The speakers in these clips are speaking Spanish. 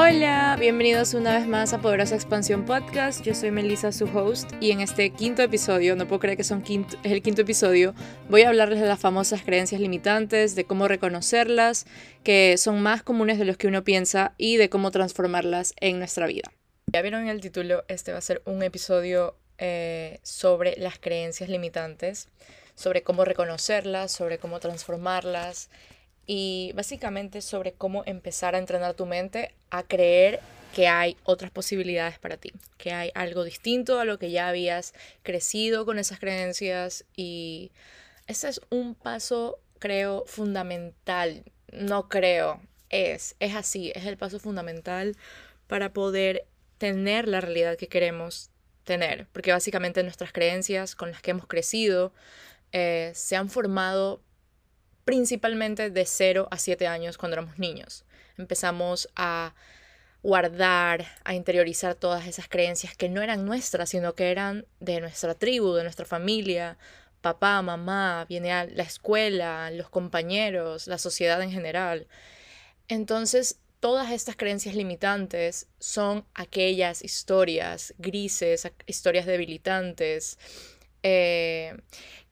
Hola, bienvenidos una vez más a Poderosa Expansión Podcast. Yo soy Melissa, su host, y en este quinto episodio, no puedo creer que son quinto, es el quinto episodio, voy a hablarles de las famosas creencias limitantes, de cómo reconocerlas, que son más comunes de los que uno piensa, y de cómo transformarlas en nuestra vida. Ya vieron en el título, este va a ser un episodio eh, sobre las creencias limitantes, sobre cómo reconocerlas, sobre cómo transformarlas y básicamente sobre cómo empezar a entrenar tu mente a creer que hay otras posibilidades para ti, que hay algo distinto a lo que ya habías crecido con esas creencias y ese es un paso, creo, fundamental. No creo, es, es así, es el paso fundamental para poder tener la realidad que queremos tener, porque básicamente nuestras creencias con las que hemos crecido eh, se han formado principalmente de 0 a 7 años cuando éramos niños. Empezamos a guardar, a interiorizar todas esas creencias que no eran nuestras, sino que eran de nuestra tribu, de nuestra familia, papá, mamá, viene a la escuela, los compañeros, la sociedad en general. Entonces, todas estas creencias limitantes son aquellas historias grises, historias debilitantes, eh,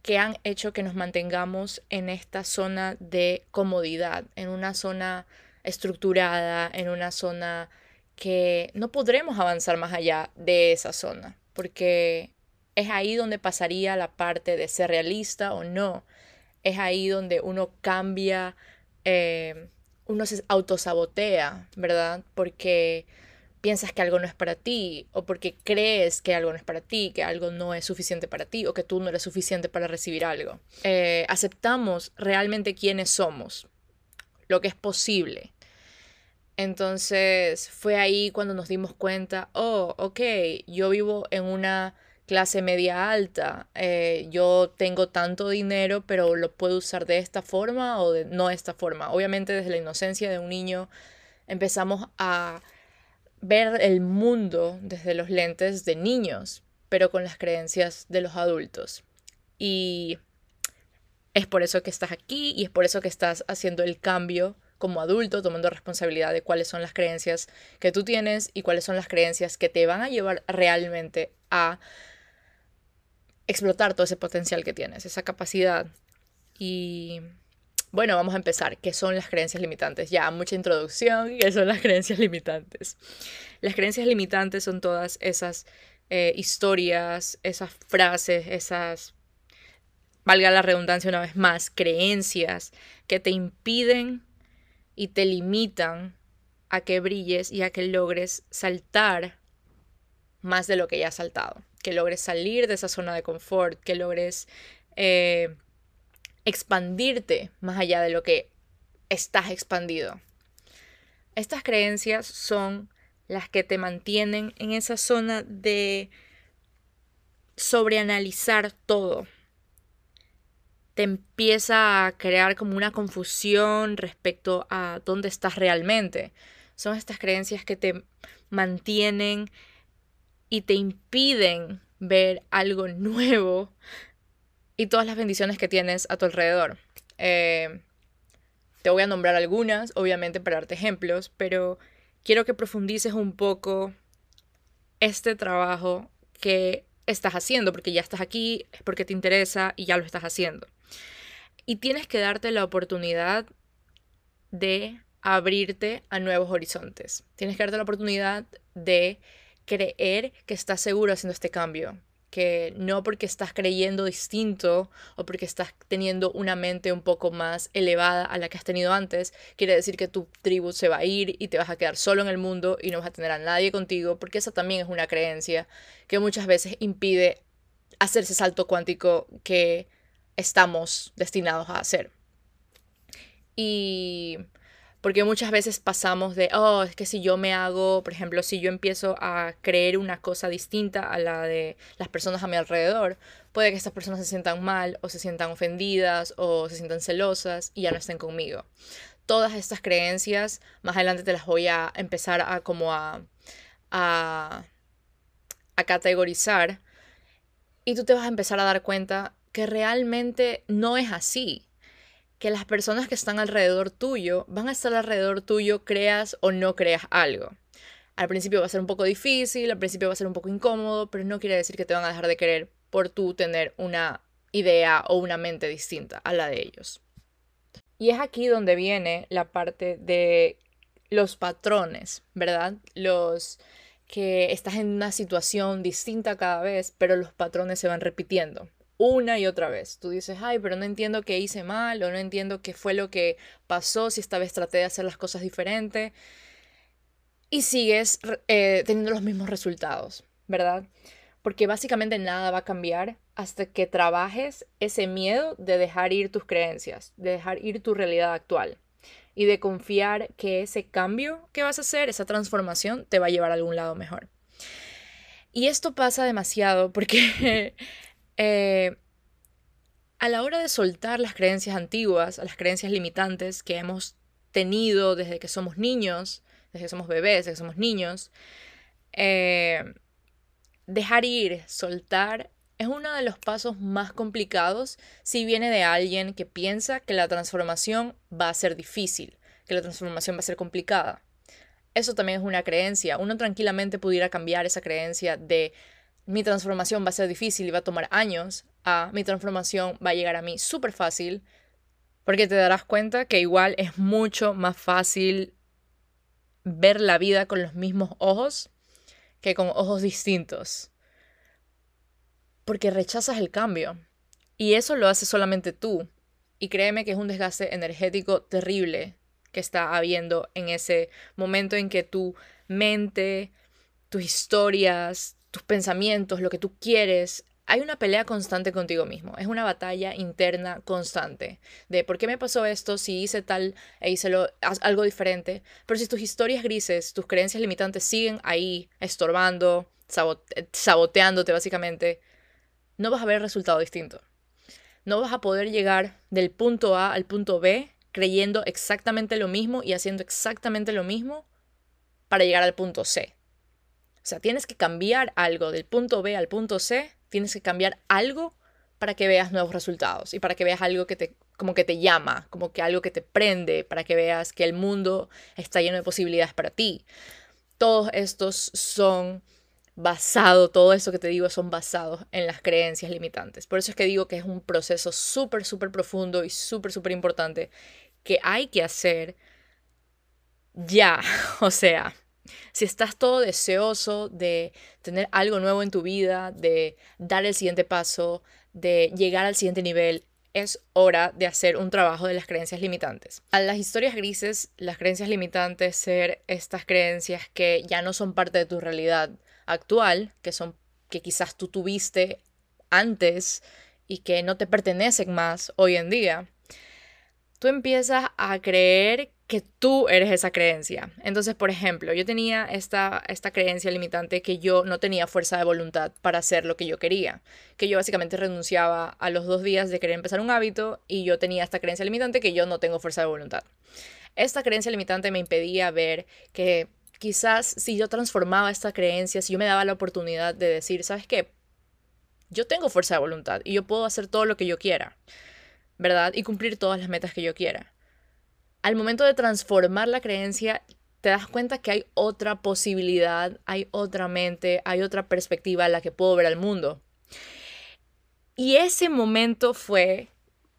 que han hecho que nos mantengamos en esta zona de comodidad, en una zona estructurada, en una zona que no podremos avanzar más allá de esa zona, porque es ahí donde pasaría la parte de ser realista o no, es ahí donde uno cambia, eh, uno se autosabotea, ¿verdad? Porque piensas que algo no es para ti o porque crees que algo no es para ti, que algo no es suficiente para ti o que tú no eres suficiente para recibir algo. Eh, aceptamos realmente quiénes somos, lo que es posible. Entonces fue ahí cuando nos dimos cuenta, oh, ok, yo vivo en una clase media alta, eh, yo tengo tanto dinero, pero lo puedo usar de esta forma o de no esta forma. Obviamente desde la inocencia de un niño empezamos a ver el mundo desde los lentes de niños, pero con las creencias de los adultos. Y es por eso que estás aquí y es por eso que estás haciendo el cambio como adulto, tomando responsabilidad de cuáles son las creencias que tú tienes y cuáles son las creencias que te van a llevar realmente a explotar todo ese potencial que tienes, esa capacidad. Y bueno, vamos a empezar. ¿Qué son las creencias limitantes? Ya, mucha introducción. ¿Qué son las creencias limitantes? Las creencias limitantes son todas esas eh, historias, esas frases, esas, valga la redundancia una vez más, creencias que te impiden y te limitan a que brilles y a que logres saltar más de lo que ya has saltado, que logres salir de esa zona de confort, que logres eh, expandirte más allá de lo que estás expandido. Estas creencias son las que te mantienen en esa zona de sobreanalizar todo. Te empieza a crear como una confusión respecto a dónde estás realmente. Son estas creencias que te mantienen y te impiden ver algo nuevo y todas las bendiciones que tienes a tu alrededor. Eh, te voy a nombrar algunas, obviamente, para darte ejemplos, pero quiero que profundices un poco este trabajo que estás haciendo, porque ya estás aquí, es porque te interesa y ya lo estás haciendo. Y tienes que darte la oportunidad de abrirte a nuevos horizontes. Tienes que darte la oportunidad de creer que estás seguro haciendo este cambio, que no porque estás creyendo distinto o porque estás teniendo una mente un poco más elevada a la que has tenido antes, quiere decir que tu tribu se va a ir y te vas a quedar solo en el mundo y no vas a tener a nadie contigo, porque esa también es una creencia que muchas veces impide hacer ese salto cuántico que estamos destinados a hacer. Y porque muchas veces pasamos de, oh, es que si yo me hago, por ejemplo, si yo empiezo a creer una cosa distinta a la de las personas a mi alrededor, puede que estas personas se sientan mal o se sientan ofendidas o se sientan celosas y ya no estén conmigo. Todas estas creencias, más adelante te las voy a empezar a como a, a, a categorizar y tú te vas a empezar a dar cuenta que realmente no es así que las personas que están alrededor tuyo van a estar alrededor tuyo, creas o no creas algo. Al principio va a ser un poco difícil, al principio va a ser un poco incómodo, pero no quiere decir que te van a dejar de querer por tú tener una idea o una mente distinta a la de ellos. Y es aquí donde viene la parte de los patrones, ¿verdad? Los que estás en una situación distinta cada vez, pero los patrones se van repitiendo una y otra vez. Tú dices, ay, pero no entiendo qué hice mal o no entiendo qué fue lo que pasó, si esta vez traté de hacer las cosas diferente. Y sigues eh, teniendo los mismos resultados, ¿verdad? Porque básicamente nada va a cambiar hasta que trabajes ese miedo de dejar ir tus creencias, de dejar ir tu realidad actual y de confiar que ese cambio que vas a hacer, esa transformación, te va a llevar a algún lado mejor. Y esto pasa demasiado porque eh, a la hora de soltar las creencias antiguas, las creencias limitantes que hemos tenido desde que somos niños, desde que somos bebés, desde que somos niños, eh, dejar ir, soltar, es uno de los pasos más complicados si viene de alguien que piensa que la transformación va a ser difícil, que la transformación va a ser complicada. Eso también es una creencia. Uno tranquilamente pudiera cambiar esa creencia de mi transformación va a ser difícil y va a tomar años a mi transformación va a llegar a mí súper fácil, porque te darás cuenta que igual es mucho más fácil ver la vida con los mismos ojos que con ojos distintos porque rechazas el cambio. Y eso lo haces solamente tú. Y créeme que es un desgaste energético terrible que está habiendo en ese momento en que tu mente, tus historias, tus pensamientos, lo que tú quieres, hay una pelea constante contigo mismo. Es una batalla interna constante de por qué me pasó esto si hice tal e hice lo, algo diferente. Pero si tus historias grises, tus creencias limitantes siguen ahí estorbando, saboteándote básicamente, no vas a ver resultado distinto. No vas a poder llegar del punto A al punto B creyendo exactamente lo mismo y haciendo exactamente lo mismo para llegar al punto C. O sea, tienes que cambiar algo del punto B al punto C, tienes que cambiar algo para que veas nuevos resultados y para que veas algo que te como que te llama, como que algo que te prende, para que veas que el mundo está lleno de posibilidades para ti. Todos estos son basado, todo eso que te digo son basados en las creencias limitantes. Por eso es que digo que es un proceso súper, súper profundo y súper, súper importante que hay que hacer ya. O sea, si estás todo deseoso de tener algo nuevo en tu vida, de dar el siguiente paso, de llegar al siguiente nivel, es hora de hacer un trabajo de las creencias limitantes. A las historias grises, las creencias limitantes ser estas creencias que ya no son parte de tu realidad, actual, que son que quizás tú tuviste antes y que no te pertenecen más hoy en día, tú empiezas a creer que tú eres esa creencia. Entonces, por ejemplo, yo tenía esta, esta creencia limitante que yo no tenía fuerza de voluntad para hacer lo que yo quería, que yo básicamente renunciaba a los dos días de querer empezar un hábito y yo tenía esta creencia limitante que yo no tengo fuerza de voluntad. Esta creencia limitante me impedía ver que quizás si yo transformaba esta creencia, si yo me daba la oportunidad de decir, ¿sabes qué? Yo tengo fuerza de voluntad y yo puedo hacer todo lo que yo quiera, ¿verdad? Y cumplir todas las metas que yo quiera. Al momento de transformar la creencia, te das cuenta que hay otra posibilidad, hay otra mente, hay otra perspectiva a la que puedo ver al mundo. Y ese momento fue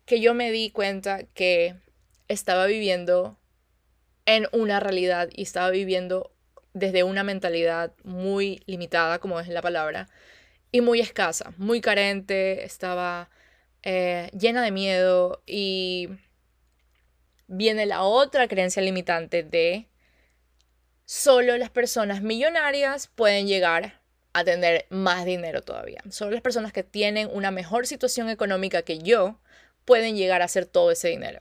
que yo me di cuenta que estaba viviendo en una realidad y estaba viviendo desde una mentalidad muy limitada, como es la palabra, y muy escasa, muy carente, estaba eh, llena de miedo y viene la otra creencia limitante de solo las personas millonarias pueden llegar a tener más dinero todavía. Solo las personas que tienen una mejor situación económica que yo pueden llegar a hacer todo ese dinero.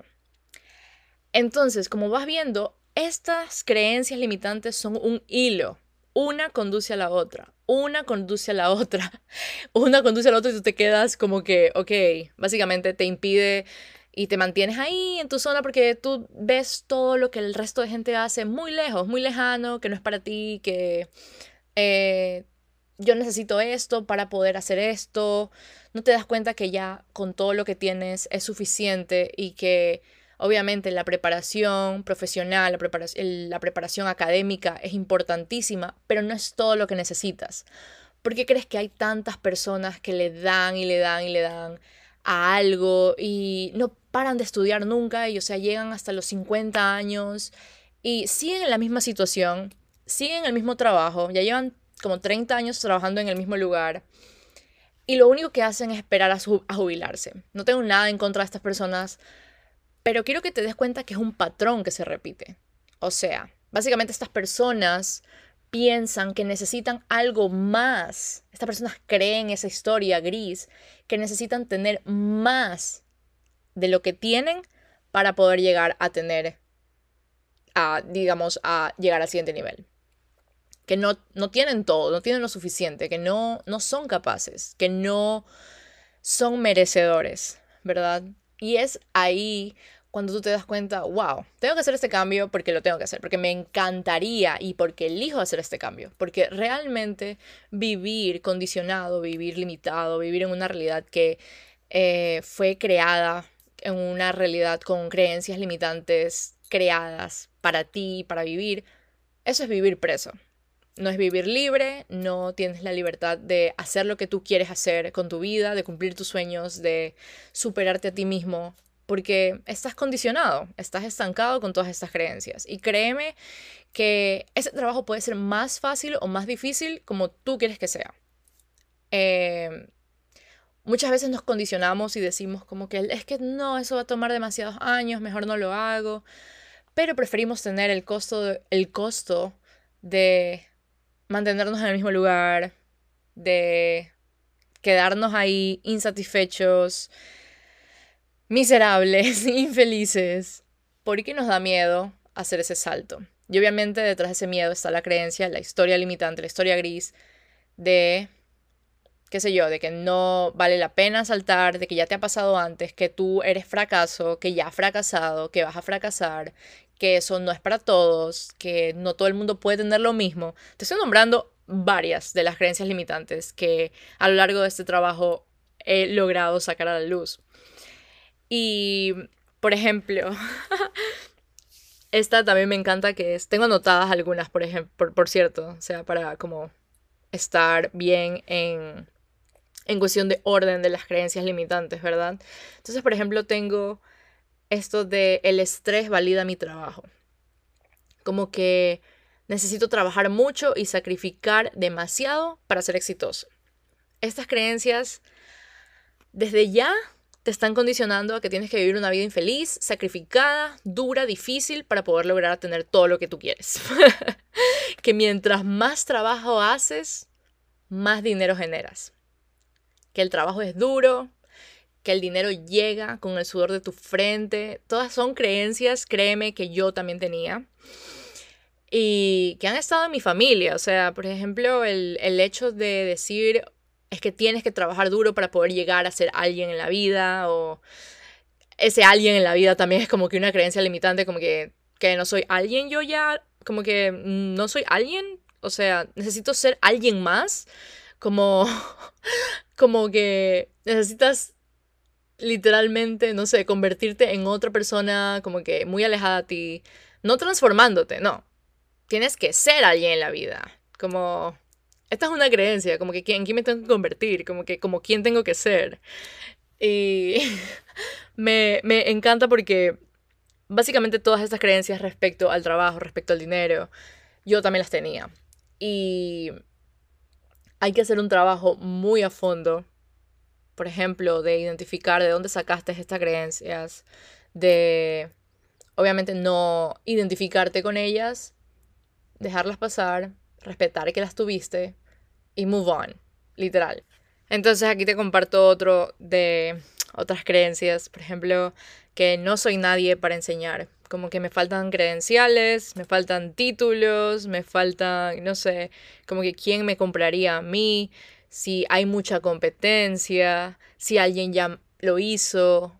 Entonces, como vas viendo, estas creencias limitantes son un hilo. Una conduce a la otra, una conduce a la otra, una conduce a la otra y tú te quedas como que, ok, básicamente te impide y te mantienes ahí en tu zona porque tú ves todo lo que el resto de gente hace muy lejos, muy lejano, que no es para ti, que eh, yo necesito esto para poder hacer esto. No te das cuenta que ya con todo lo que tienes es suficiente y que obviamente la preparación profesional, la preparación, la preparación académica es importantísima, pero no es todo lo que necesitas. ¿Por qué crees que hay tantas personas que le dan y le dan y le dan a algo y no paran de estudiar nunca y o sea, llegan hasta los 50 años y siguen en la misma situación, siguen en el mismo trabajo, ya llevan como 30 años trabajando en el mismo lugar y lo único que hacen es esperar a, a jubilarse. No tengo nada en contra de estas personas, pero quiero que te des cuenta que es un patrón que se repite. O sea, básicamente estas personas piensan que necesitan algo más. Estas personas creen esa historia gris, que necesitan tener más de lo que tienen para poder llegar a tener, a, digamos, a llegar al siguiente nivel que no, no tienen todo, no tienen lo suficiente, que no, no son capaces, que no son merecedores, ¿verdad? Y es ahí cuando tú te das cuenta, wow, tengo que hacer este cambio porque lo tengo que hacer, porque me encantaría y porque elijo hacer este cambio, porque realmente vivir condicionado, vivir limitado, vivir en una realidad que eh, fue creada, en una realidad con creencias limitantes creadas para ti, para vivir, eso es vivir preso no es vivir libre, no tienes la libertad de hacer lo que tú quieres hacer con tu vida, de cumplir tus sueños, de superarte a ti mismo, porque estás condicionado, estás estancado con todas estas creencias. Y créeme que ese trabajo puede ser más fácil o más difícil como tú quieres que sea. Em, muchas veces nos condicionamos y decimos como que es que no, eso va a tomar demasiados años, mejor no lo hago, pero preferimos tener el costo, el costo de mantenernos en el mismo lugar, de quedarnos ahí insatisfechos, miserables, infelices, porque nos da miedo hacer ese salto. Y obviamente detrás de ese miedo está la creencia, la historia limitante, la historia gris de, qué sé yo, de que no vale la pena saltar, de que ya te ha pasado antes, que tú eres fracaso, que ya has fracasado, que vas a fracasar, que eso no es para todos, que no todo el mundo puede tener lo mismo. Te estoy nombrando varias de las creencias limitantes que a lo largo de este trabajo he logrado sacar a la luz. Y, por ejemplo, esta también me encanta que es, tengo anotadas algunas, por ejemplo, por, cierto, o sea, para como estar bien en, en cuestión de orden de las creencias limitantes, ¿verdad? Entonces, por ejemplo, tengo esto de el estrés valida mi trabajo. Como que necesito trabajar mucho y sacrificar demasiado para ser exitoso. Estas creencias desde ya te están condicionando a que tienes que vivir una vida infeliz, sacrificada, dura, difícil para poder lograr tener todo lo que tú quieres. que mientras más trabajo haces, más dinero generas. Que el trabajo es duro, que el dinero llega con el sudor de tu frente. Todas son creencias, créeme, que yo también tenía. Y que han estado en mi familia. O sea, por ejemplo, el, el hecho de decir es que tienes que trabajar duro para poder llegar a ser alguien en la vida. O ese alguien en la vida también es como que una creencia limitante, como que, que no soy alguien yo ya, como que no soy alguien. O sea, necesito ser alguien más. Como, como que necesitas literalmente, no sé, convertirte en otra persona como que muy alejada a ti, no transformándote, no. Tienes que ser alguien en la vida, como esta es una creencia, como que en quién me tengo que convertir, como que como quién tengo que ser. Y me, me encanta porque básicamente todas estas creencias respecto al trabajo, respecto al dinero, yo también las tenía. Y hay que hacer un trabajo muy a fondo por ejemplo, de identificar de dónde sacaste estas creencias, de obviamente no identificarte con ellas, dejarlas pasar, respetar que las tuviste y move on, literal. Entonces aquí te comparto otro de otras creencias, por ejemplo, que no soy nadie para enseñar, como que me faltan credenciales, me faltan títulos, me faltan, no sé, como que quién me compraría a mí, si hay mucha competencia, si alguien ya lo hizo,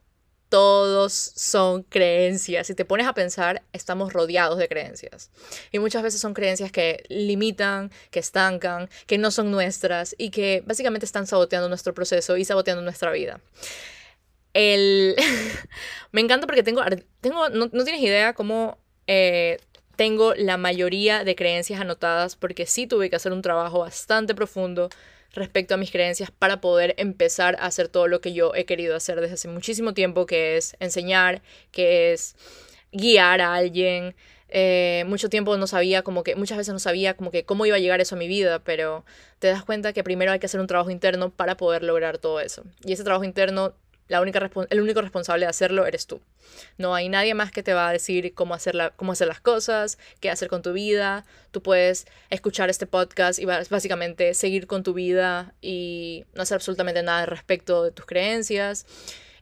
todos son creencias. Si te pones a pensar, estamos rodeados de creencias. Y muchas veces son creencias que limitan, que estancan, que no son nuestras y que básicamente están saboteando nuestro proceso y saboteando nuestra vida. El... Me encanta porque tengo, tengo no, tienes idea cómo eh, tengo la mayoría de creencias anotadas porque sí tuve que hacer un trabajo bastante profundo respecto a mis creencias para poder empezar a hacer todo lo que yo he querido hacer desde hace muchísimo tiempo, que es enseñar, que es guiar a alguien. Eh, mucho tiempo no sabía como que, muchas veces no sabía como que cómo iba a llegar eso a mi vida, pero te das cuenta que primero hay que hacer un trabajo interno para poder lograr todo eso. Y ese trabajo interno la única el único responsable de hacerlo eres tú. No hay nadie más que te va a decir cómo hacer, cómo hacer las cosas, qué hacer con tu vida. Tú puedes escuchar este podcast y básicamente seguir con tu vida y no hacer absolutamente nada respecto de tus creencias.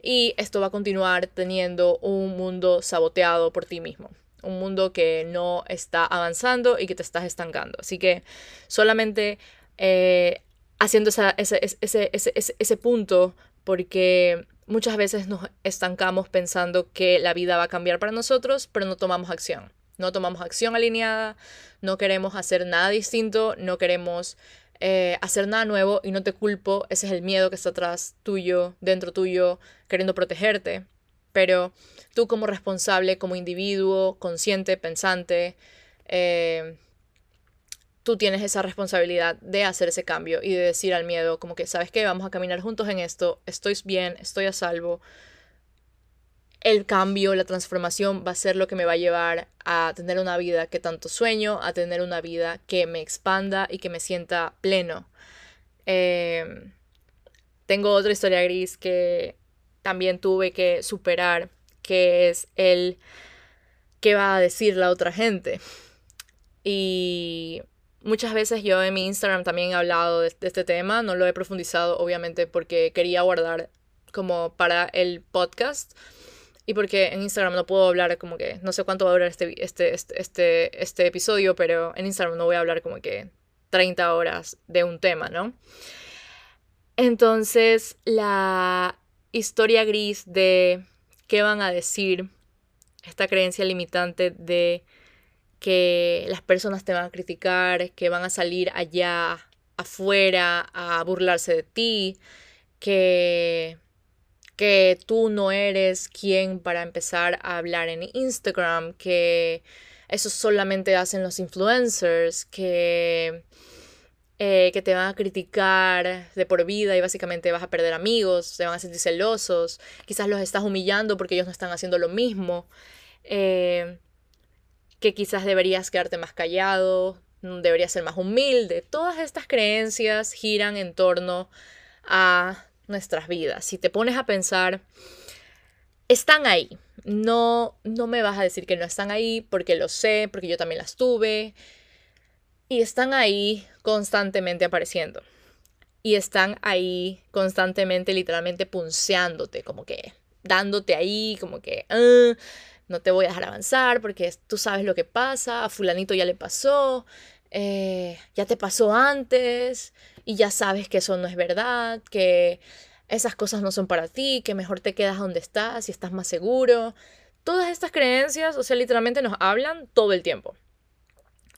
Y esto va a continuar teniendo un mundo saboteado por ti mismo. Un mundo que no está avanzando y que te estás estancando. Así que solamente eh, haciendo ese, ese, ese, ese punto porque muchas veces nos estancamos pensando que la vida va a cambiar para nosotros, pero no tomamos acción. No tomamos acción alineada, no queremos hacer nada distinto, no queremos eh, hacer nada nuevo y no te culpo, ese es el miedo que está atrás tuyo, dentro tuyo, queriendo protegerte. Pero tú como responsable, como individuo, consciente, pensante, eh, tú tienes esa responsabilidad de hacer ese cambio y de decir al miedo como que, ¿sabes qué? Vamos a caminar juntos en esto, estoy bien, estoy a salvo. El cambio, la transformación va a ser lo que me va a llevar a tener una vida que tanto sueño, a tener una vida que me expanda y que me sienta pleno. Em, tengo otra historia gris que también tuve que superar, que es el qué va a decir la otra gente. Y Muchas veces yo en mi Instagram también he hablado de, este tema, no lo he profundizado obviamente porque quería guardar como para el podcast y porque en Instagram no puedo hablar como que, no sé cuánto va a durar este, este, este, este, este episodio, pero en Instagram no voy a hablar como que 30 horas de un tema, ¿no? Entonces, la historia gris de qué van a decir, esta creencia limitante de que las personas te van a criticar, que van a salir allá afuera a burlarse de ti, que, que tú no eres quien para empezar a hablar en Instagram, que eso solamente hacen los influencers, que, eh, que te van a criticar de por vida y básicamente vas a perder amigos, te van a sentir celosos, quizás los estás humillando porque ellos no están haciendo lo mismo. Eh, que quizás deberías quedarte más callado, deberías ser más humilde. Todas estas creencias giran en torno a nuestras vidas. Si te pones a pensar, están ahí. No, no me vas a decir que no están ahí porque lo sé, porque yo también las tuve. Y están ahí constantemente apareciendo. Y están ahí constantemente, literalmente punceándote, como que dándote ahí, como que... Ah, no te voy a dejar avanzar porque tú sabes lo que pasa, a fulanito ya le pasó, eh, ya te pasó antes y ya sabes que eso no es verdad, que esas cosas no son para ti, que mejor te quedas donde estás y estás más seguro. Todas estas creencias, o sea, literalmente nos hablan todo el tiempo.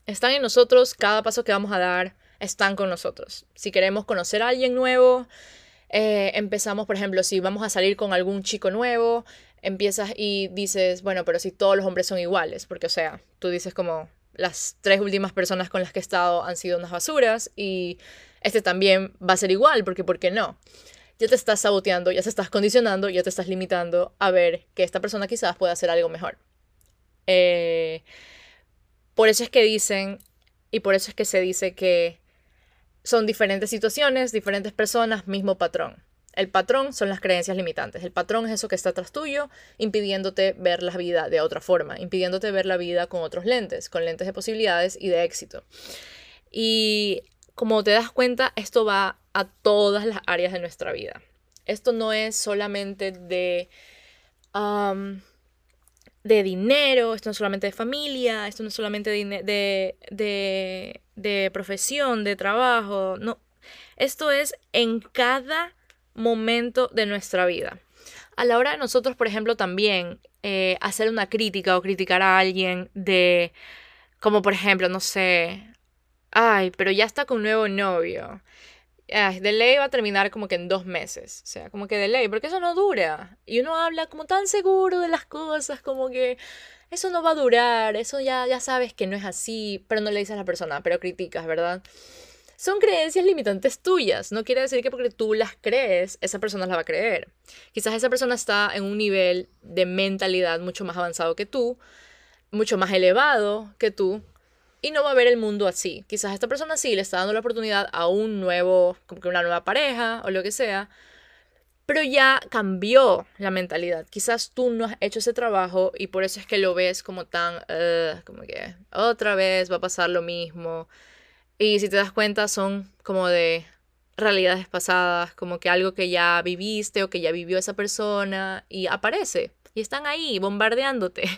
Están en nosotros, cada paso que vamos a dar están con nosotros. Si queremos conocer a alguien nuevo, eh, empezamos, por ejemplo, si vamos a salir con algún chico nuevo, empiezas y dices, bueno, pero si todos los hombres son iguales, porque o sea, tú dices como las tres últimas personas con las que he estado han sido unas basuras y este también va a ser igual, porque ¿por qué no? Ya te estás saboteando, ya te estás condicionando, ya te estás limitando a ver que esta persona quizás pueda hacer algo mejor. Eh, por eso es que dicen, y por eso es que se dice que son diferentes situaciones, diferentes personas, mismo patrón. El patrón son las creencias limitantes. El patrón es eso que está atrás tuyo, impidiéndote ver la vida de otra forma, impidiéndote ver la vida con otros lentes, con lentes de posibilidades y de éxito. Y como te das cuenta, esto va a todas las áreas de nuestra vida. Esto no es solamente de, de dinero, esto no es solamente de familia, esto no es solamente de, de, de profesión, de trabajo, no. Esto es en cada momento de nuestra vida. a la hora de nosotros, por ejemplo, también eh, hacer una crítica o criticar a alguien de, como por ejemplo, no sé, ay, pero ya está con un nuevo novio. Ay, de ley va a terminar como que en dos meses. O sea, como que de ley, porque eso no dura. Y uno habla como tan seguro de las cosas, como que eso no va a durar, eso ya, ya sabes que no es así, pero no le dices a la persona, pero criticas, ¿verdad? Son creencias limitantes tuyas. No quiere decir que porque tú las crees, esa persona las va a creer. Quizás esa persona está en un nivel de mentalidad mucho más avanzado que tú, mucho más elevado que tú, y no va a ver el mundo así. Quizás esta persona sí le está dando la oportunidad a un nuevo, como que una nueva pareja o lo que sea, pero ya cambió la mentalidad. Quizás tú no has hecho ese trabajo y por eso es que lo ves como tan, como que otra vez va a pasar lo mismo. Y si te das cuenta son como de realidades pasadas, como que algo que ya viviste o que ya vivió esa persona y aparece y están ahí bombardeándote.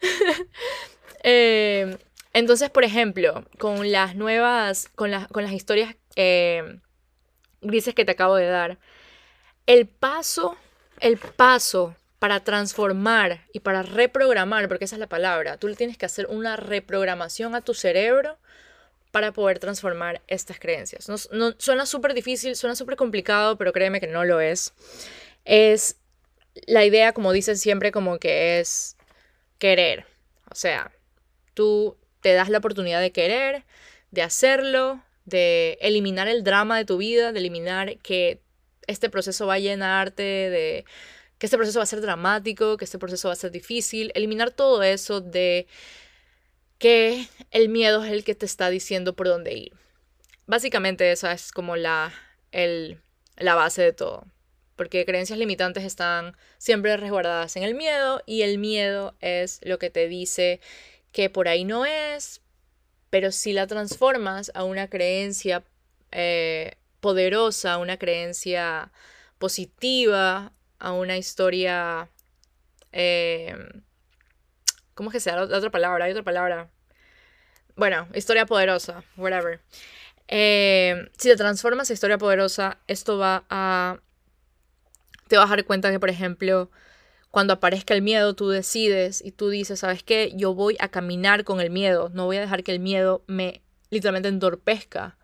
eh, entonces, por ejemplo, con las nuevas, con, con las historias eh, grises que te acabo de dar, el paso, el paso para transformar y para reprogramar, porque esa es la palabra, tú le tienes que hacer una reprogramación a tu cerebro para poder transformar estas creencias. No, suena súper difícil, suena súper complicado, pero créeme que no lo es. Es la idea, como dicen siempre, como que es querer. O sea, tú te das la oportunidad de querer, de hacerlo, de eliminar el drama de tu vida, de eliminar que este proceso va a llenarte de que este proceso va a ser dramático, que este proceso va a ser difícil, eliminar todo eso de que el miedo es el que te está diciendo por dónde ir. Básicamente esa es como la, el, la base de todo, porque creencias limitantes están siempre resguardadas en el miedo y el miedo es lo que te dice que por ahí no es, pero si la transformas a una creencia eh, poderosa, a una creencia positiva, a una historia... Eh, ¿Cómo es que sea? La otra palabra, hay otra palabra. Bueno, historia poderosa, whatever. Eh, si te transformas a historia poderosa, esto va a... Te vas a dar cuenta que, por ejemplo, cuando aparezca el miedo, tú decides y tú dices, ¿sabes qué? Yo voy a caminar con el miedo, no voy a dejar que el miedo me literalmente entorpezca.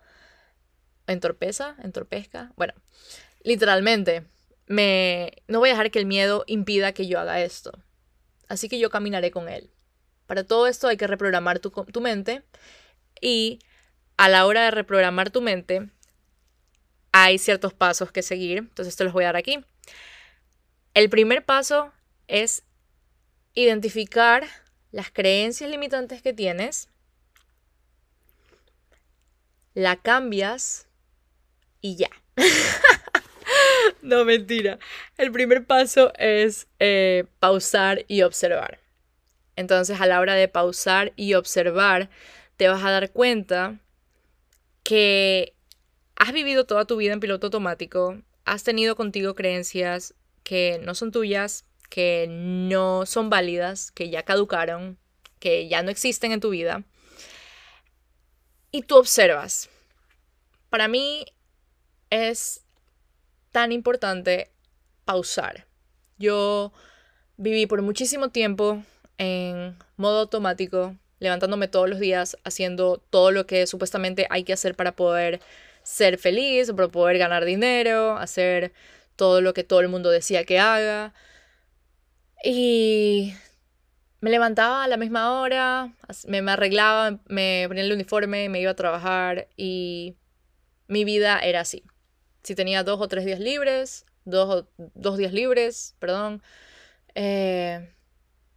¿Entorpeza? ¿Entorpezca? Bueno, literalmente, me, no voy a dejar que el miedo impida que yo haga esto. Así que yo caminaré con él. Para todo esto hay que reprogramar tu, mente y a la hora de reprogramar tu mente hay ciertos pasos que seguir, entonces te los voy a dar aquí. El primer paso es identificar las creencias limitantes que tienes, la cambias y ya. no, mentira. El primer paso es eh, pausar y observar. Entonces a la hora de pausar y observar, te vas a dar cuenta que has vivido toda tu vida en piloto automático, has tenido contigo creencias que no son tuyas, que no son válidas, que ya caducaron, que ya no existen en tu vida. Y tú observas. Para mí es tan importante pausar. Yo viví por muchísimo tiempo en modo automático, levantándome todos los días, haciendo todo lo que supuestamente hay que hacer para poder ser feliz, para poder ganar dinero, hacer todo lo que todo el mundo decía que haga. Y me levantaba a la misma hora, me, arreglaba, me ponía el uniforme, me iba a trabajar y mi vida era así. Si tenía dos o tres días libres, dos, dos días libres, perdón, eh,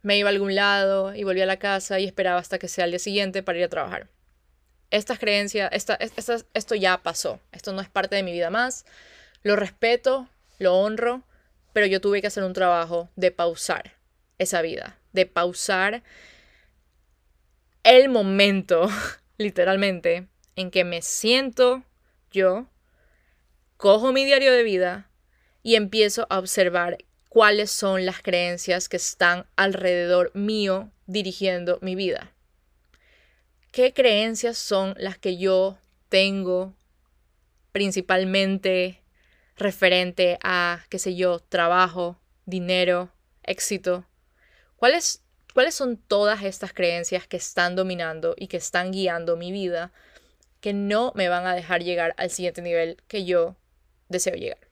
me iba a algún lado y volvía a la casa y esperaba hasta que sea el día siguiente para ir a trabajar. Estas creencias, esta, esto ya pasó, esto no es parte de mi vida más, lo respeto, lo honro, pero yo tuve que hacer un trabajo de pausar esa vida, de pausar el momento, literalmente, en que me siento yo, cojo mi diario de vida y empiezo a observar cuáles son las creencias que están alrededor mío dirigiendo mi vida. ¿Qué creencias son las que yo tengo principalmente referente a, qué sé yo, trabajo, dinero, éxito. ¿Cuáles, ¿Cuáles son todas estas creencias que están dominando y que están guiando mi vida que no me van a dejar llegar al siguiente nivel que yo deseo llegar?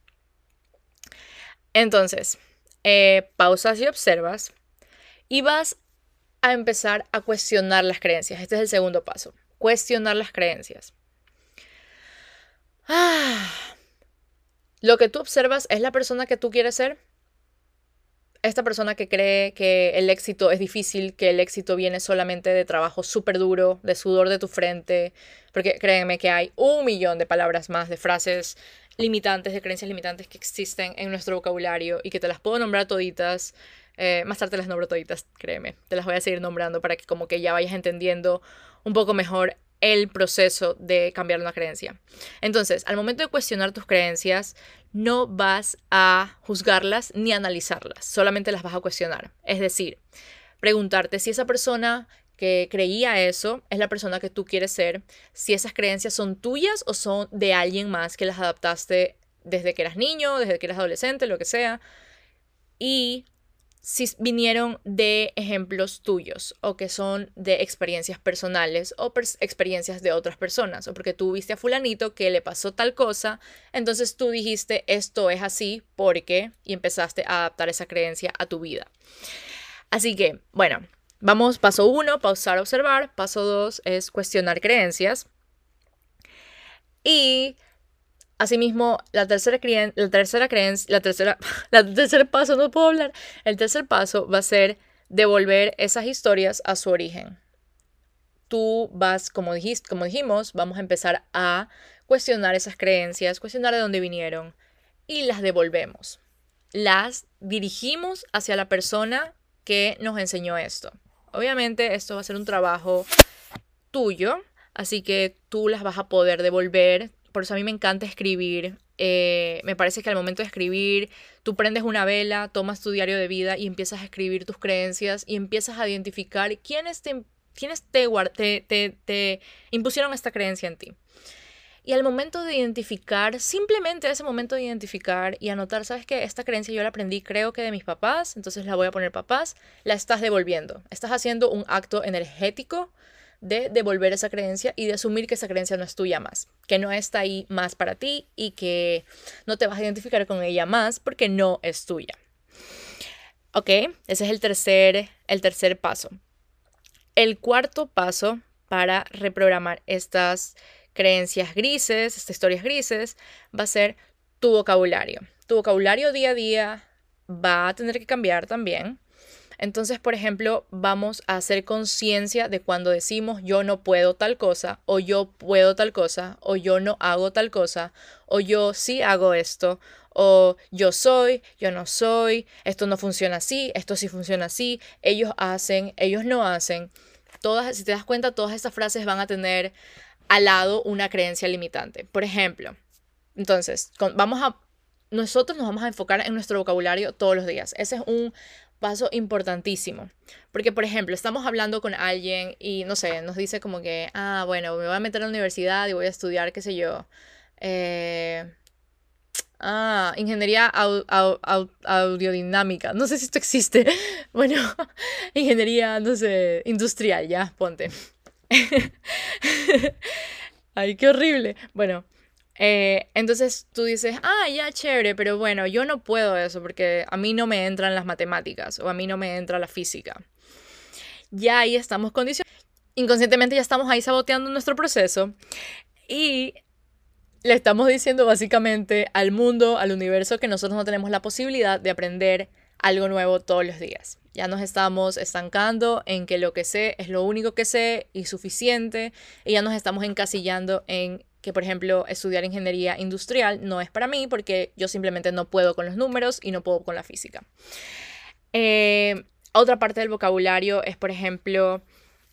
Entonces, eh, pausas y observas y vas a empezar a cuestionar las creencias. Este es el segundo paso, cuestionar las creencias. Ah, lo que tú observas es la persona que tú quieres ser. Esta persona que cree que el éxito es difícil, que el éxito viene solamente de trabajo súper duro, de sudor de tu frente, porque créeme que hay un millón de palabras más, de frases limitantes, de creencias limitantes que existen en nuestro vocabulario y que te las puedo nombrar toditas. Eh, más tarde las nombro toditas, créeme. Te las voy a seguir nombrando para que como que ya vayas entendiendo un poco mejor el proceso de cambiar una creencia. Entonces, al momento de cuestionar tus creencias, no vas a juzgarlas ni analizarlas, solamente las vas a cuestionar. Es decir, preguntarte si esa persona que creía eso es la persona que tú quieres ser, si esas creencias son tuyas o son de alguien más que las adaptaste desde que eras niño, desde que eras adolescente, lo que sea. Y si vinieron de ejemplos tuyos o que son de experiencias personales o experiencias de otras personas o porque tú viste a fulanito que le pasó tal cosa, entonces tú dijiste esto es así porque y empezaste a adaptar esa creencia a tu vida. Así que, bueno, vamos paso uno, pausar, observar, paso dos es cuestionar creencias y Asimismo, la tercera, la tercera creencia, la tercera, la tercer paso, no puedo hablar, el tercer paso va a ser devolver esas historias a su origen. Tú vas, como, dijiste, como dijimos, vamos a empezar a cuestionar esas creencias, cuestionar de dónde vinieron y las devolvemos. Las dirigimos hacia la persona que nos enseñó esto. Obviamente esto va a ser un trabajo tuyo, así que tú las vas a poder devolver por eso a mí me encanta escribir. Eh, me parece que al momento de escribir, tú prendes una vela, tomas tu diario de vida y empiezas a escribir tus creencias y empiezas a identificar quiénes te, quiénes te, te, te impusieron esta creencia en ti. Y al momento de identificar, simplemente ese momento de identificar y anotar, sabes que esta creencia yo la aprendí creo que de mis papás, entonces la voy a poner papás, la estás devolviendo. Estás haciendo un acto energético de devolver esa creencia y de asumir que esa creencia no es tuya más, que no está ahí más para ti y que no te vas a identificar con ella más porque no es tuya. ¿Ok? Ese es el tercer, el tercer paso. El cuarto paso para reprogramar estas creencias grises, estas historias grises, va a ser tu vocabulario. Tu vocabulario día a día va a tener que cambiar también. Entonces, por ejemplo, vamos a hacer conciencia de cuando decimos yo no puedo tal cosa, o yo puedo tal cosa, o yo no hago tal cosa, o yo sí hago esto, o yo soy, yo no soy, esto no funciona así, esto sí funciona así, ellos hacen, ellos no hacen. Todas, si te das cuenta, todas estas frases van a tener al lado una creencia limitante. Por ejemplo, entonces, vamos a nosotros nos vamos a enfocar en nuestro vocabulario todos los días. Ese es un paso importantísimo. Porque, por ejemplo, estamos hablando con alguien y, no sé, nos dice como que, ah, bueno, me voy a meter a la universidad y voy a estudiar, qué sé yo. Eh, ah, ingeniería audiodinámica. No sé si esto existe. Bueno, ingeniería, no sé, industrial, ya, ponte. Ay, qué horrible. Bueno, eh, entonces tú dices, ah, ya, chévere, pero bueno, yo no puedo eso porque a mí no me entran las matemáticas o a mí no me entra la física. Ya ahí estamos condicionados. Inconscientemente ya estamos ahí saboteando nuestro proceso y le estamos diciendo básicamente al mundo, al universo, que nosotros no tenemos la posibilidad de aprender algo nuevo todos los días. Ya nos estamos estancando en que lo que sé es lo único que sé y suficiente y ya nos estamos encasillando en que, por ejemplo, estudiar ingeniería industrial no es para mí porque yo simplemente no puedo con los números y no puedo con la física. Eh, otra parte del vocabulario es, por ejemplo,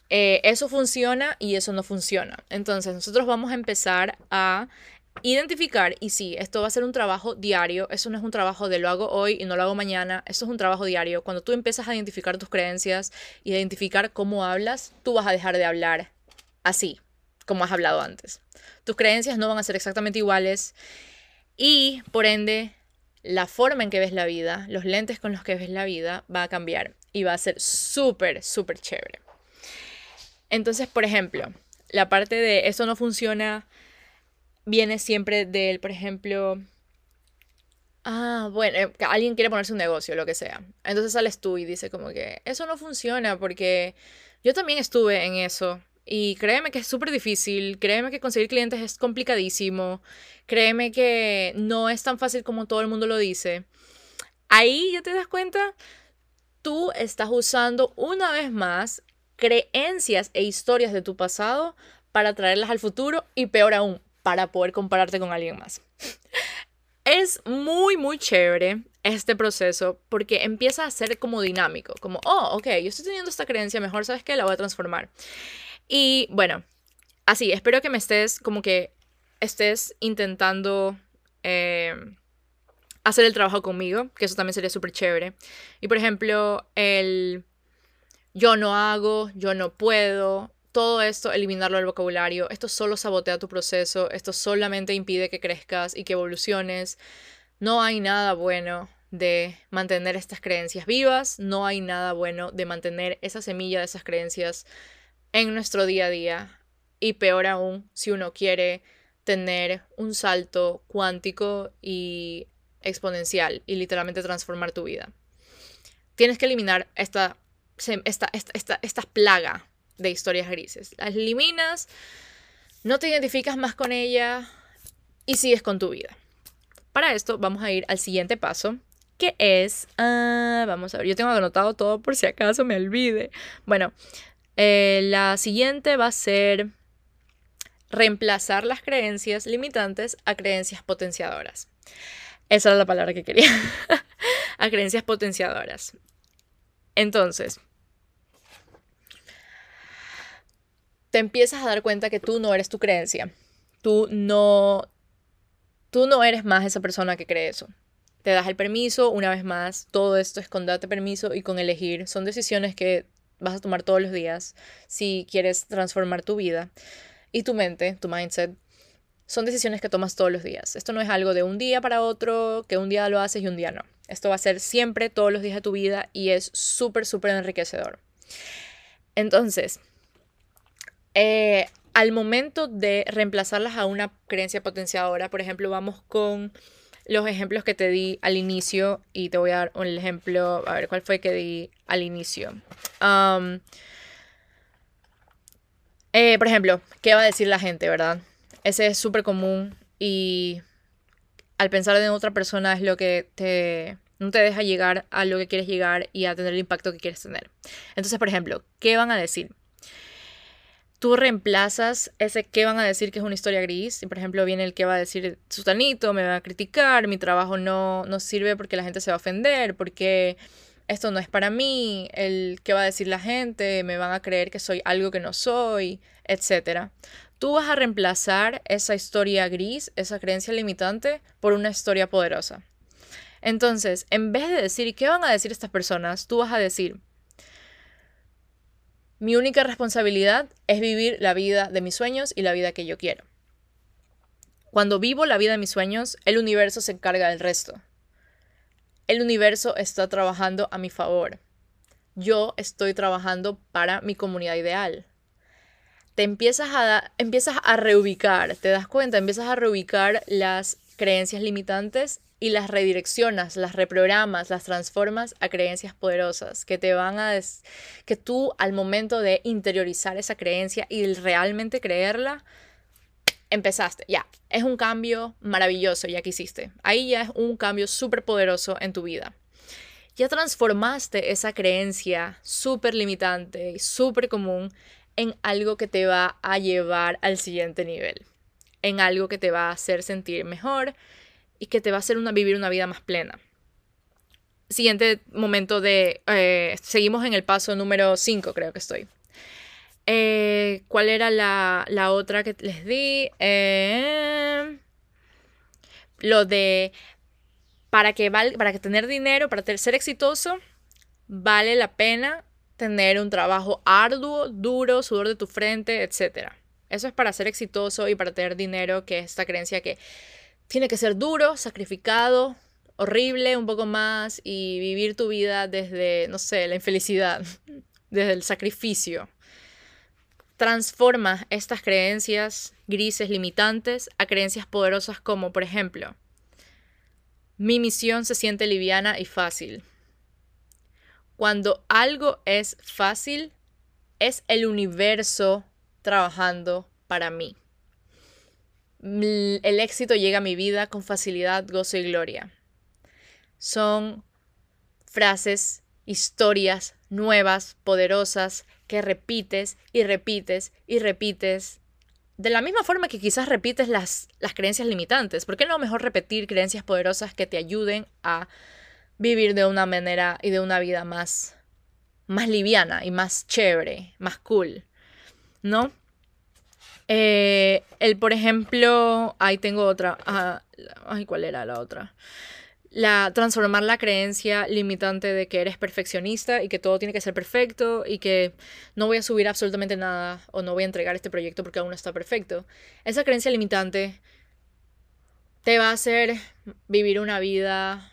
eh, eso funciona y eso no funciona. Entonces, nosotros vamos a empezar a identificar, y sí, esto va a ser un trabajo diario, eso no es un trabajo de lo hago hoy y no lo hago mañana, eso es un trabajo diario. Cuando tú empiezas a identificar tus creencias, identificar cómo hablas, tú vas a dejar de hablar así, como has hablado antes. Tus creencias no van a ser exactamente iguales y por ende la forma en que ves la vida, los lentes con los que ves la vida va a cambiar y va a ser súper, súper chévere. Entonces, por ejemplo, la parte de eso no funciona viene siempre del, por ejemplo, ah, bueno, eh, alguien quiere ponerse un negocio, lo que sea. Entonces sales tú y dice como que eso no funciona porque yo también estuve en eso. Y créeme que es súper difícil, créeme que conseguir clientes es complicadísimo, créeme que no es tan fácil como todo el mundo lo dice. Ahí ya te das cuenta, tú estás usando una vez más creencias e historias de tu pasado para traerlas al futuro y peor aún, para poder compararte con alguien más. es muy, muy chévere este proceso porque empieza a ser como dinámico, como, oh, ok, yo estoy teniendo esta creencia, mejor sabes que la voy a transformar. Y bueno, así, espero que me estés como que estés intentando eh, hacer el trabajo conmigo, que eso también sería súper chévere. Y por ejemplo, el yo no hago, yo no puedo, todo esto, eliminarlo del vocabulario, esto solo sabotea tu proceso, esto solamente impide que crezcas y que evoluciones. No hay nada bueno de mantener estas creencias vivas, no hay nada bueno de mantener esa semilla de esas creencias en nuestro día a día y peor aún si uno quiere tener un salto cuántico y exponencial y literalmente transformar tu vida. Tienes que eliminar esta, esta, esta, esta plaga de historias grises. Las eliminas, no te identificas más con ella y sigues con tu vida. Para esto vamos a ir al siguiente paso, que es, ah, vamos a ver, yo tengo anotado todo por si acaso me olvide. Bueno, eh, la siguiente va a ser reemplazar las creencias limitantes a creencias potenciadoras. Esa era la palabra que quería. a creencias potenciadoras. Entonces, te empiezas a dar cuenta que tú no eres tu creencia. Tú no, tú no eres más esa persona que cree eso. Te das el permiso, una vez más, todo esto es con darte permiso y con elegir. Son decisiones que vas a tomar todos los días si quieres transformar tu vida y tu mente, tu mindset. Son decisiones que tomas todos los días. Esto no es algo de un día para otro, que un día lo haces y un día no. Esto va a ser siempre, todos los días de tu vida y es súper, súper enriquecedor. Entonces, eh, al momento de reemplazarlas a una creencia potenciadora, por ejemplo, vamos con los ejemplos que te di al inicio y te voy a dar un ejemplo, a ver cuál fue que di al inicio. Eh, por ejemplo, ¿qué va a decir la gente, verdad? Ese es súper común y al pensar en otra persona es lo que te, no te deja llegar a lo que quieres llegar y a tener el impacto que quieres tener. Entonces, por ejemplo, ¿qué van a decir? Tú reemplazas ese qué van a decir que es una historia gris. Y por ejemplo, viene el que va a decir, Sutanito me va a criticar, mi trabajo no, no sirve porque la gente se va a ofender, porque esto no es para mí, el qué va a decir la gente, me van a creer que soy algo que no soy, etc. Tú vas a reemplazar esa historia gris, esa creencia limitante, por una historia poderosa. Entonces, en vez de decir, ¿qué van a decir estas personas? Tú vas a decir, mi única responsabilidad es vivir la vida de mis sueños y la vida que yo quiero. Cuando vivo la vida de mis sueños, el universo se encarga del resto. El universo está trabajando a mi favor. Yo estoy trabajando para mi comunidad ideal. Te empiezas a, empiezas a reubicar, te das cuenta, empiezas a reubicar las creencias limitantes y las redireccionas, las reprogramas, las transformas a creencias poderosas que te van a que tú al momento de interiorizar esa creencia y realmente creerla empezaste, ya, es un cambio maravilloso ya que hiciste. Ahí ya es un cambio súper poderoso en tu vida. Ya transformaste esa creencia súper limitante y súper común en algo que te va a llevar al siguiente nivel, en algo que te va a hacer sentir mejor, y que te va a hacer una, vivir una vida más plena. Siguiente momento de... Eh, seguimos en el paso número 5, creo que estoy. Eh, ¿Cuál era la, otra que les di? Eh, lo de... Para que, val, para que tener dinero, para ser exitoso, vale la pena tener un trabajo arduo, duro, sudor de tu frente, etc. Eso es para ser exitoso y para tener dinero, que es esta creencia que tiene que ser duro, sacrificado, horrible un poco más y vivir tu vida desde, no sé, la infelicidad, desde el sacrificio. Transforma estas creencias grises limitantes a creencias poderosas como, por ejemplo, mi misión se siente liviana y fácil. Cuando algo es fácil, es el universo trabajando para mí. El éxito llega a mi vida con facilidad, gozo y gloria. Son frases, historias nuevas, poderosas, que repites y repites y repites. De la misma forma que quizás repites las, las creencias limitantes. ¿Por qué no mejor repetir creencias poderosas que te ayuden a vivir de una manera y de una vida más, más liviana y más chévere, más cool? ¿No? Eh, el, por ejemplo, ahí tengo otra. Ah, ay, ¿cuál era la otra? La, transformar la creencia limitante de que eres perfeccionista y que todo tiene que ser perfecto y que no voy a subir absolutamente nada o no voy a entregar este proyecto porque aún no está perfecto. Esa creencia limitante te va a hacer vivir una vida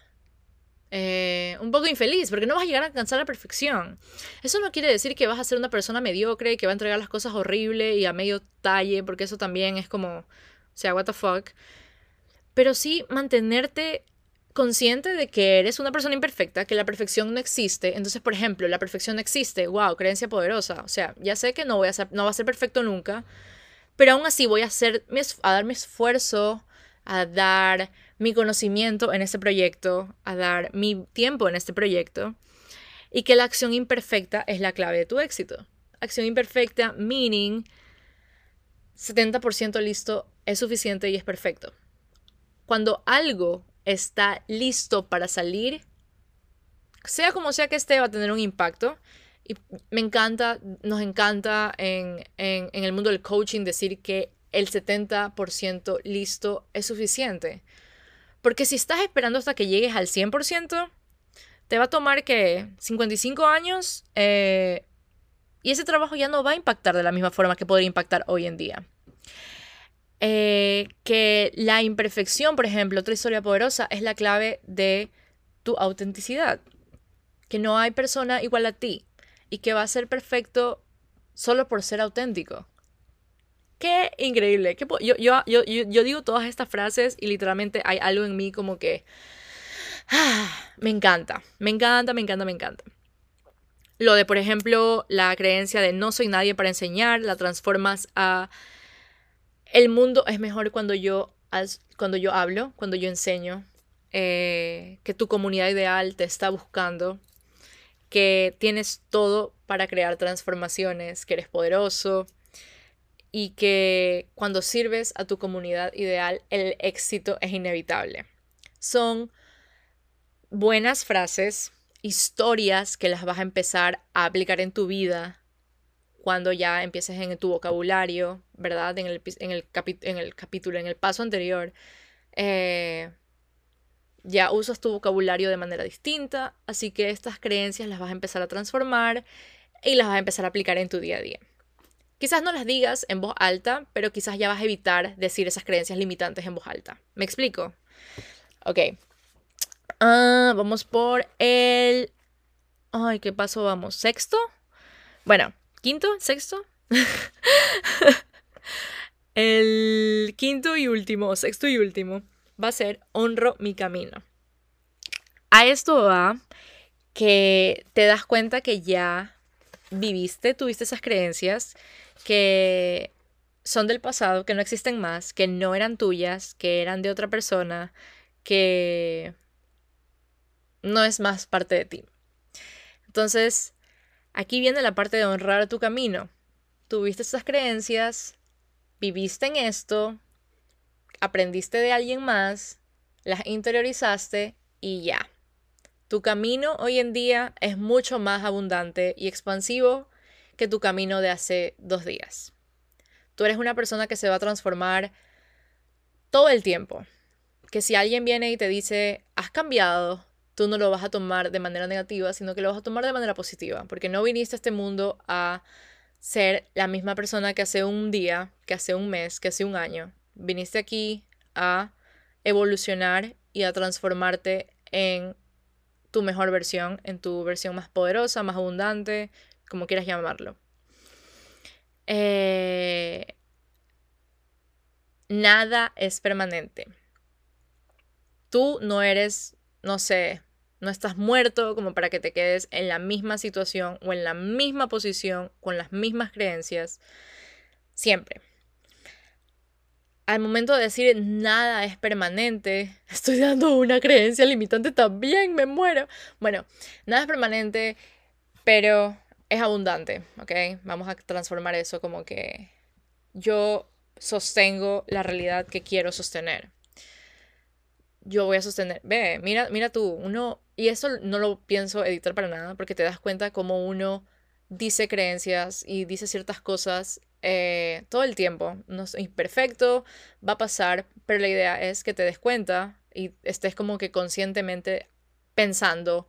eh, un poco infeliz, porque no vas a llegar a alcanzar la perfección. Eso no quiere decir que vas a ser una persona mediocre que va a entregar las cosas horrible y a medio talle, porque eso también es como, o sea, what the fuck. Pero sí mantenerte consciente de que eres una persona imperfecta, que la perfección no existe. Entonces, por ejemplo, la perfección no existe. Wow, creencia poderosa. O sea, ya sé que no voy a ser, no va a ser perfecto nunca, pero aún así voy a hacer a dar mi esfuerzo, a dar mi conocimiento en este proyecto, a dar mi tiempo en este proyecto y que la acción imperfecta es la clave de tu éxito. Acción imperfecta, meaning 70% listo es suficiente y es perfecto. Cuando algo está listo para salir, sea como sea que esté, va a tener un impacto. Y me encanta, nos encanta en, en el mundo del coaching decir que el 70% listo es suficiente. Porque si estás esperando hasta que llegues al 100%, te va a tomar que 55 años eh, y ese trabajo ya no va a impactar de la misma forma que podría impactar hoy en día. Eh, que la imperfección, por ejemplo, otra historia poderosa, es la clave de tu autenticidad. Que no hay persona igual a ti y que va a ser perfecto solo por ser auténtico. Qué increíble. yo, yo, yo, yo, digo todas estas frases y literalmente hay algo en mí como que... Ah, me encanta, me encanta, me encanta, me encanta. Lo de, por ejemplo, la creencia de no soy nadie para enseñar, la transformas a... El mundo es mejor cuando yo, cuando yo hablo, cuando yo enseño, eh, que tu comunidad ideal te está buscando, que tienes todo para crear transformaciones, que eres poderoso, y que cuando sirves a tu comunidad ideal, el éxito es inevitable. Son buenas frases, historias que las vas a empezar a aplicar en tu vida cuando ya empieces en tu vocabulario, ¿verdad? En el, en el, en el capítulo, en el paso anterior, eh, ya usas tu vocabulario de manera distinta, así que estas creencias las vas a empezar a transformar y las vas a empezar a aplicar en tu día a día. Quizás no las digas en voz alta, pero quizás ya vas a evitar decir esas creencias limitantes en voz alta. ¿Me explico? Ok. Ah, vamos por el... Ay, ¿qué paso vamos? ¿Sexto? Bueno, ¿quinto? ¿Sexto? el quinto y último, sexto y último, va a ser honro mi camino. A esto va que te das cuenta que ya viviste, tuviste esas creencias que son del pasado, que no existen más, que no eran tuyas, que eran de otra persona, que no es más parte de ti. Entonces, aquí viene la parte de honrar tu camino. Tuviste esas creencias, viviste en esto, aprendiste de alguien más, las interiorizaste y ya. Tu camino hoy en día es mucho más abundante y expansivo que tu camino de hace dos días. Tú eres una persona que se va a transformar todo el tiempo. Que si alguien viene y te dice, has cambiado, tú no lo vas a tomar de manera negativa, sino que lo vas a tomar de manera positiva, porque no viniste a este mundo a ser la misma persona que hace un día, que hace un mes, que hace un año. Viniste aquí a evolucionar y a transformarte en tu mejor versión, en tu versión más poderosa, más abundante, como quieras llamarlo. Eh, nada es permanente. Tú no eres, no sé, no estás muerto como para que te quedes en la misma situación o en la misma posición con las mismas creencias siempre. Al momento de decir nada es permanente, estoy dando una creencia limitante también, me muero. Bueno, nada es permanente, pero es abundante, ¿ok? Vamos a transformar eso como que yo sostengo la realidad que quiero sostener. Yo voy a sostener, ve, mira, mira tú, uno, y eso no lo pienso editar para nada, porque te das cuenta cómo uno dice creencias y dice ciertas cosas eh, todo el tiempo. No es imperfecto, va a pasar, pero la idea es que te des cuenta y estés como que conscientemente pensando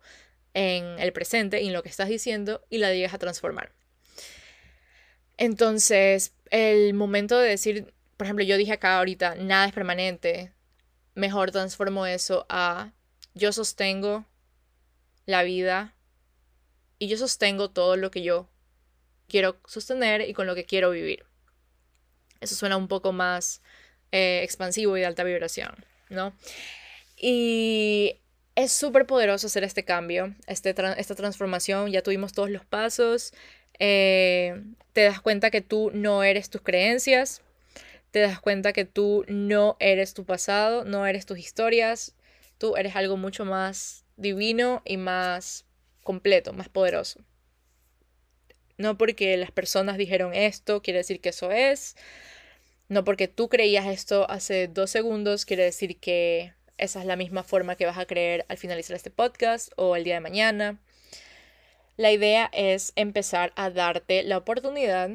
en el presente y en lo que estás diciendo y la digas a transformar. Entonces, el momento de decir, por ejemplo, yo dije acá ahorita, nada es permanente, mejor transformo eso a yo sostengo la vida y yo sostengo todo lo que yo quiero sostener y con lo que quiero vivir. Eso suena un poco más eh, expansivo y de alta vibración, ¿no? Y es súper poderoso hacer este cambio, este esta transformación. Ya tuvimos todos los pasos. Eh, te das cuenta que tú no eres tus creencias. Te das cuenta que tú no eres tu pasado, no eres tus historias. Tú eres algo mucho más divino y más completo, más poderoso. No porque las personas dijeron esto, quiere decir que eso es. No porque tú creías esto hace dos segundos, quiere decir que esa es la misma forma que vas a creer al finalizar este podcast o el día de mañana. La idea es empezar a darte la oportunidad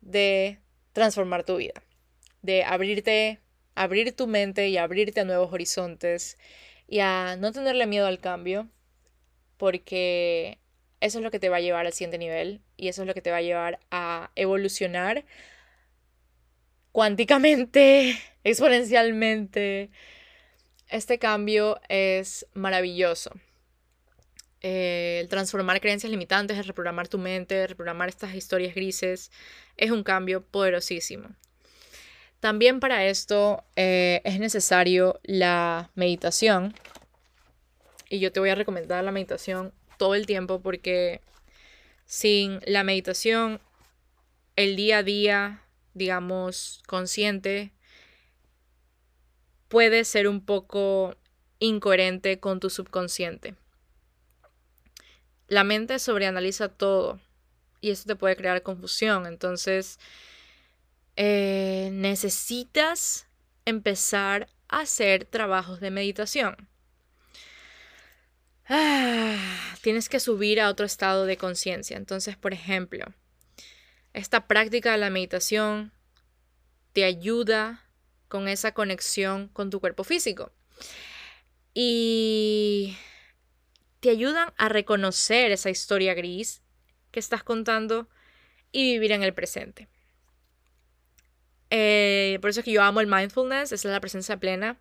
de transformar tu vida, de abrirte, abrir tu mente y abrirte a nuevos horizontes y a no tenerle miedo al cambio, porque eso es lo que te va a llevar al siguiente nivel y eso es lo que te va a llevar a evolucionar cuánticamente, exponencialmente, este cambio es maravilloso. el transformar creencias limitantes, el reprogramar tu mente, reprogramar estas historias grises, es un cambio poderosísimo. También para esto eh, es necesario la meditación. Y yo te voy a recomendar la meditación todo el tiempo porque sin la meditación, el día a día, digamos, consciente, puede ser un poco incoherente con tu subconsciente. La mente sobreanaliza todo y eso te puede crear confusión. Entonces, eh, necesitas empezar a hacer trabajos de meditación. Ah, tienes que subir a otro estado de conciencia. Entonces, por ejemplo, esta práctica de la meditación te ayuda con esa conexión con tu cuerpo físico. Y te ayudan a reconocer esa historia gris que estás contando y vivir en el presente. Eh, por eso es que yo amo el mindfulness, es la presencia plena,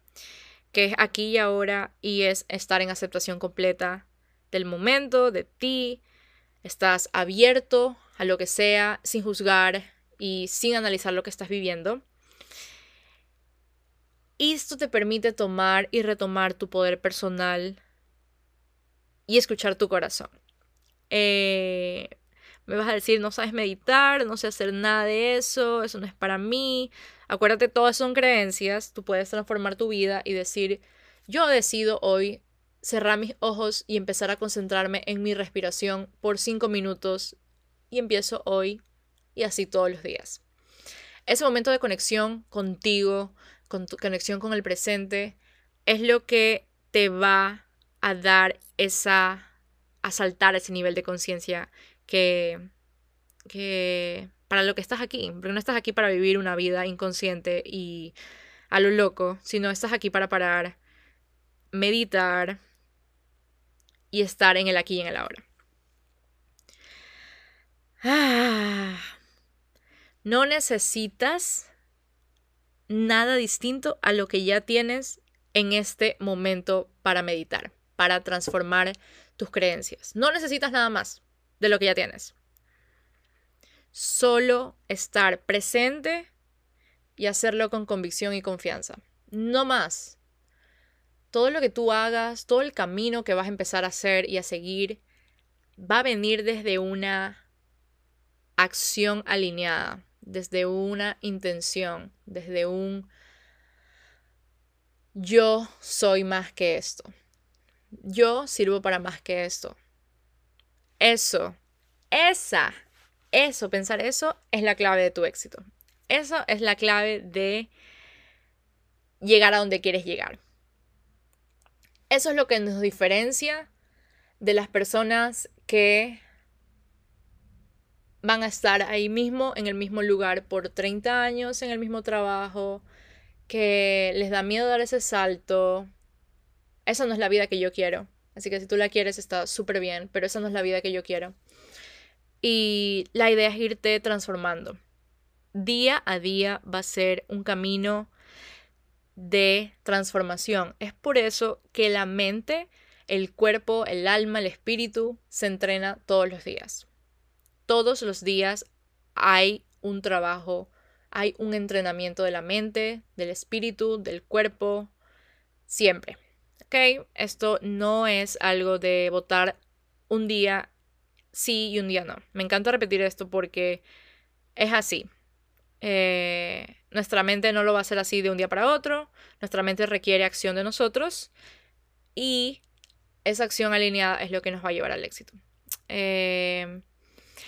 que es aquí y ahora y es estar en aceptación completa del momento, de ti. Estás abierto a lo que sea, sin juzgar y sin analizar lo que estás viviendo. Esto te permite tomar y retomar tu poder personal y escuchar tu corazón. Eh, me vas a decir, no sabes meditar, no sé hacer nada de eso, eso no es para mí. Acuérdate, todas son creencias, tú puedes transformar tu vida y decir, yo decido hoy cerrar mis ojos y empezar a concentrarme en mi respiración por cinco minutos y empiezo hoy y así todos los días. Ese momento de conexión contigo, con tu conexión con el presente, es lo que te va a dar esa, a saltar ese nivel de conciencia que, que para lo que estás aquí, porque no estás aquí para vivir una vida inconsciente y a lo loco, sino estás aquí para parar, meditar y estar en el aquí y en el ahora. Ah, no necesitas nada distinto a lo que ya tienes en este momento para meditar, para transformar tus creencias. No necesitas nada más de lo que ya tienes. Solo estar presente y hacerlo con convicción y confianza. No más. Todo lo que tú hagas, todo el camino que vas a empezar a hacer y a seguir, va a venir desde una acción alineada, desde una intención, desde un yo soy más que esto. Yo sirvo para más que esto. Eso, esa, eso, pensar eso es la clave de tu éxito. Eso es la clave de llegar a donde quieres llegar. Eso es lo que nos diferencia de las personas que van a estar ahí mismo, en el mismo lugar por 30 años, en el mismo trabajo, que les da miedo dar ese salto. Esa no es la vida que yo quiero. Así que si tú la quieres está súper bien, pero esa no es la vida que yo quiero. Y la idea es irte transformando día a día va a ser un camino de transformación. Es por eso que la mente, el cuerpo, el alma, el espíritu se entrena todos los días. Todos los días hay un trabajo, hay un entrenamiento de la mente, del espíritu, del cuerpo, siempre. ¿Ok? Esto no es algo de votar un día sí y un día no. Me encanta repetir esto porque es así. Eh, nuestra mente no lo va a hacer así de un día para otro. Nuestra mente requiere acción de nosotros y esa acción alineada es lo que nos va a llevar al éxito. Eh,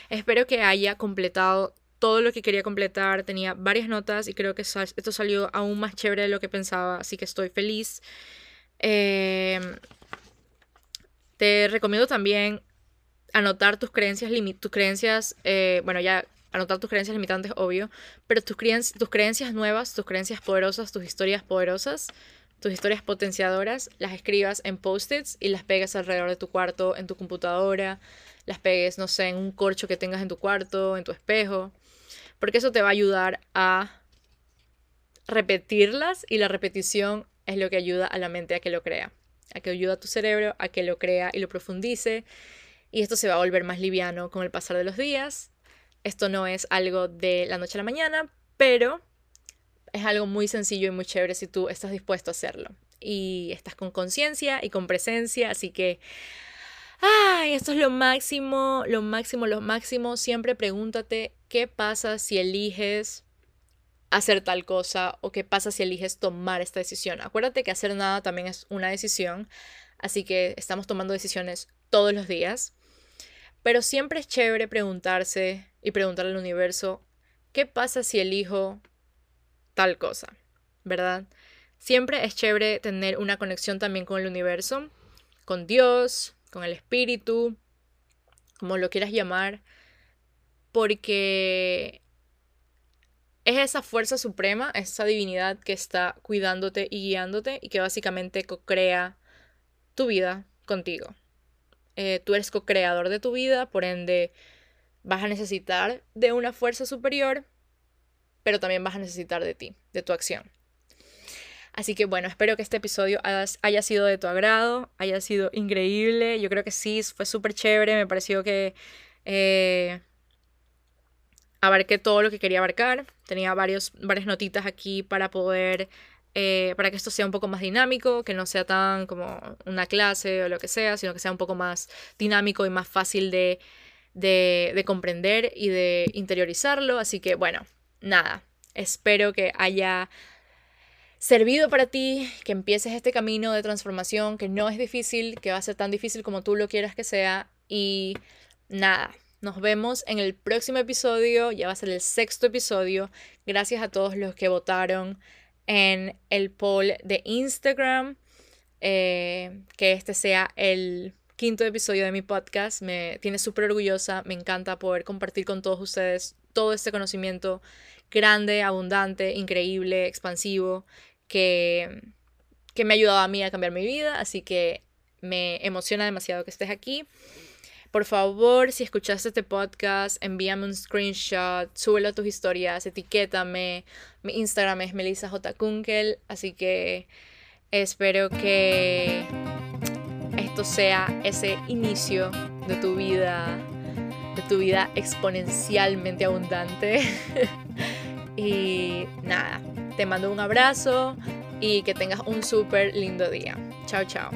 espero que haya completado todo lo que quería completar. Tenía varias notas y creo que esto salió aún más chévere de lo que pensaba, así que estoy feliz. Eh, te recomiendo también anotar tus creencias, tus creencias, bueno, ya anotar tus creencias limitantes, obvio, pero tus, creencias, tus creencias nuevas, tus creencias poderosas, tus historias poderosas, tus historias potenciadoras, las escribas en post-its y las pegues alrededor de tu cuarto, en tu computadora, las pegues, no sé, en un corcho que tengas en tu cuarto, en tu espejo, porque eso te va a ayudar a repetirlas y la repetición es lo que ayuda a la mente a que lo crea, a que ayuda a tu cerebro a que lo crea y lo profundice y esto se va a volver más liviano con el pasar de los días. Esto no es algo de la noche a la mañana, pero es algo muy sencillo y muy chévere si tú estás dispuesto a hacerlo. Y estás con conciencia y con presencia, así que... Ay, esto es lo máximo, lo máximo, lo máximo. Siempre pregúntate qué pasa si eliges hacer tal cosa o qué pasa si eliges tomar esta decisión. Acuérdate que hacer nada también es una decisión, así que estamos tomando decisiones todos los días. Pero siempre es chévere preguntarse y preguntarle al universo, ¿qué pasa si elijo tal cosa? ¿Verdad? Siempre es chévere tener una conexión también con el universo, con Dios, con el espíritu, como lo quieras llamar, porque es esa fuerza suprema, esa divinidad que está cuidándote y guiándote y que básicamente crea tu vida contigo. Eh, tú eres co-creador de tu vida, por ende vas a necesitar de una fuerza superior, pero también vas a necesitar de ti, de tu acción. Así que bueno, espero que este episodio haya sido de tu agrado, haya sido increíble. Yo creo que sí, fue súper chévere, me pareció que eh, abarqué todo lo que quería abarcar. Tenía varios, varias notitas aquí para poder eh, para que esto sea un poco más dinámico, que no sea tan como una clase o lo que sea, sino que sea un poco más dinámico y más fácil de, de, comprender y de interiorizarlo. Así que bueno, nada, espero que haya servido para ti, que empieces este camino de transformación, que no es difícil, que va a ser tan difícil como tú lo quieras que sea. Y nada, nos vemos en el próximo episodio, ya va a ser el sexto episodio. Gracias a todos los que votaron en el poll de Instagram. Eh, que este sea el quinto episodio de mi podcast. Me tiene súper orgullosa. Me encanta poder compartir con todos ustedes todo este conocimiento grande, abundante, increíble, expansivo, que, que me ha ayudado a mí a cambiar mi vida. Así que me emociona demasiado que estés aquí. Por favor, si escuchaste este podcast, envíame un screenshot, súbelo a tus historias, etiquétame. Mi Instagram es Melissa J. Así que Espero que esto sea ese inicio de tu vida, de tu vida exponencialmente abundante. y nada, te mando un abrazo y que tengas un súper lindo día. Chao, chao.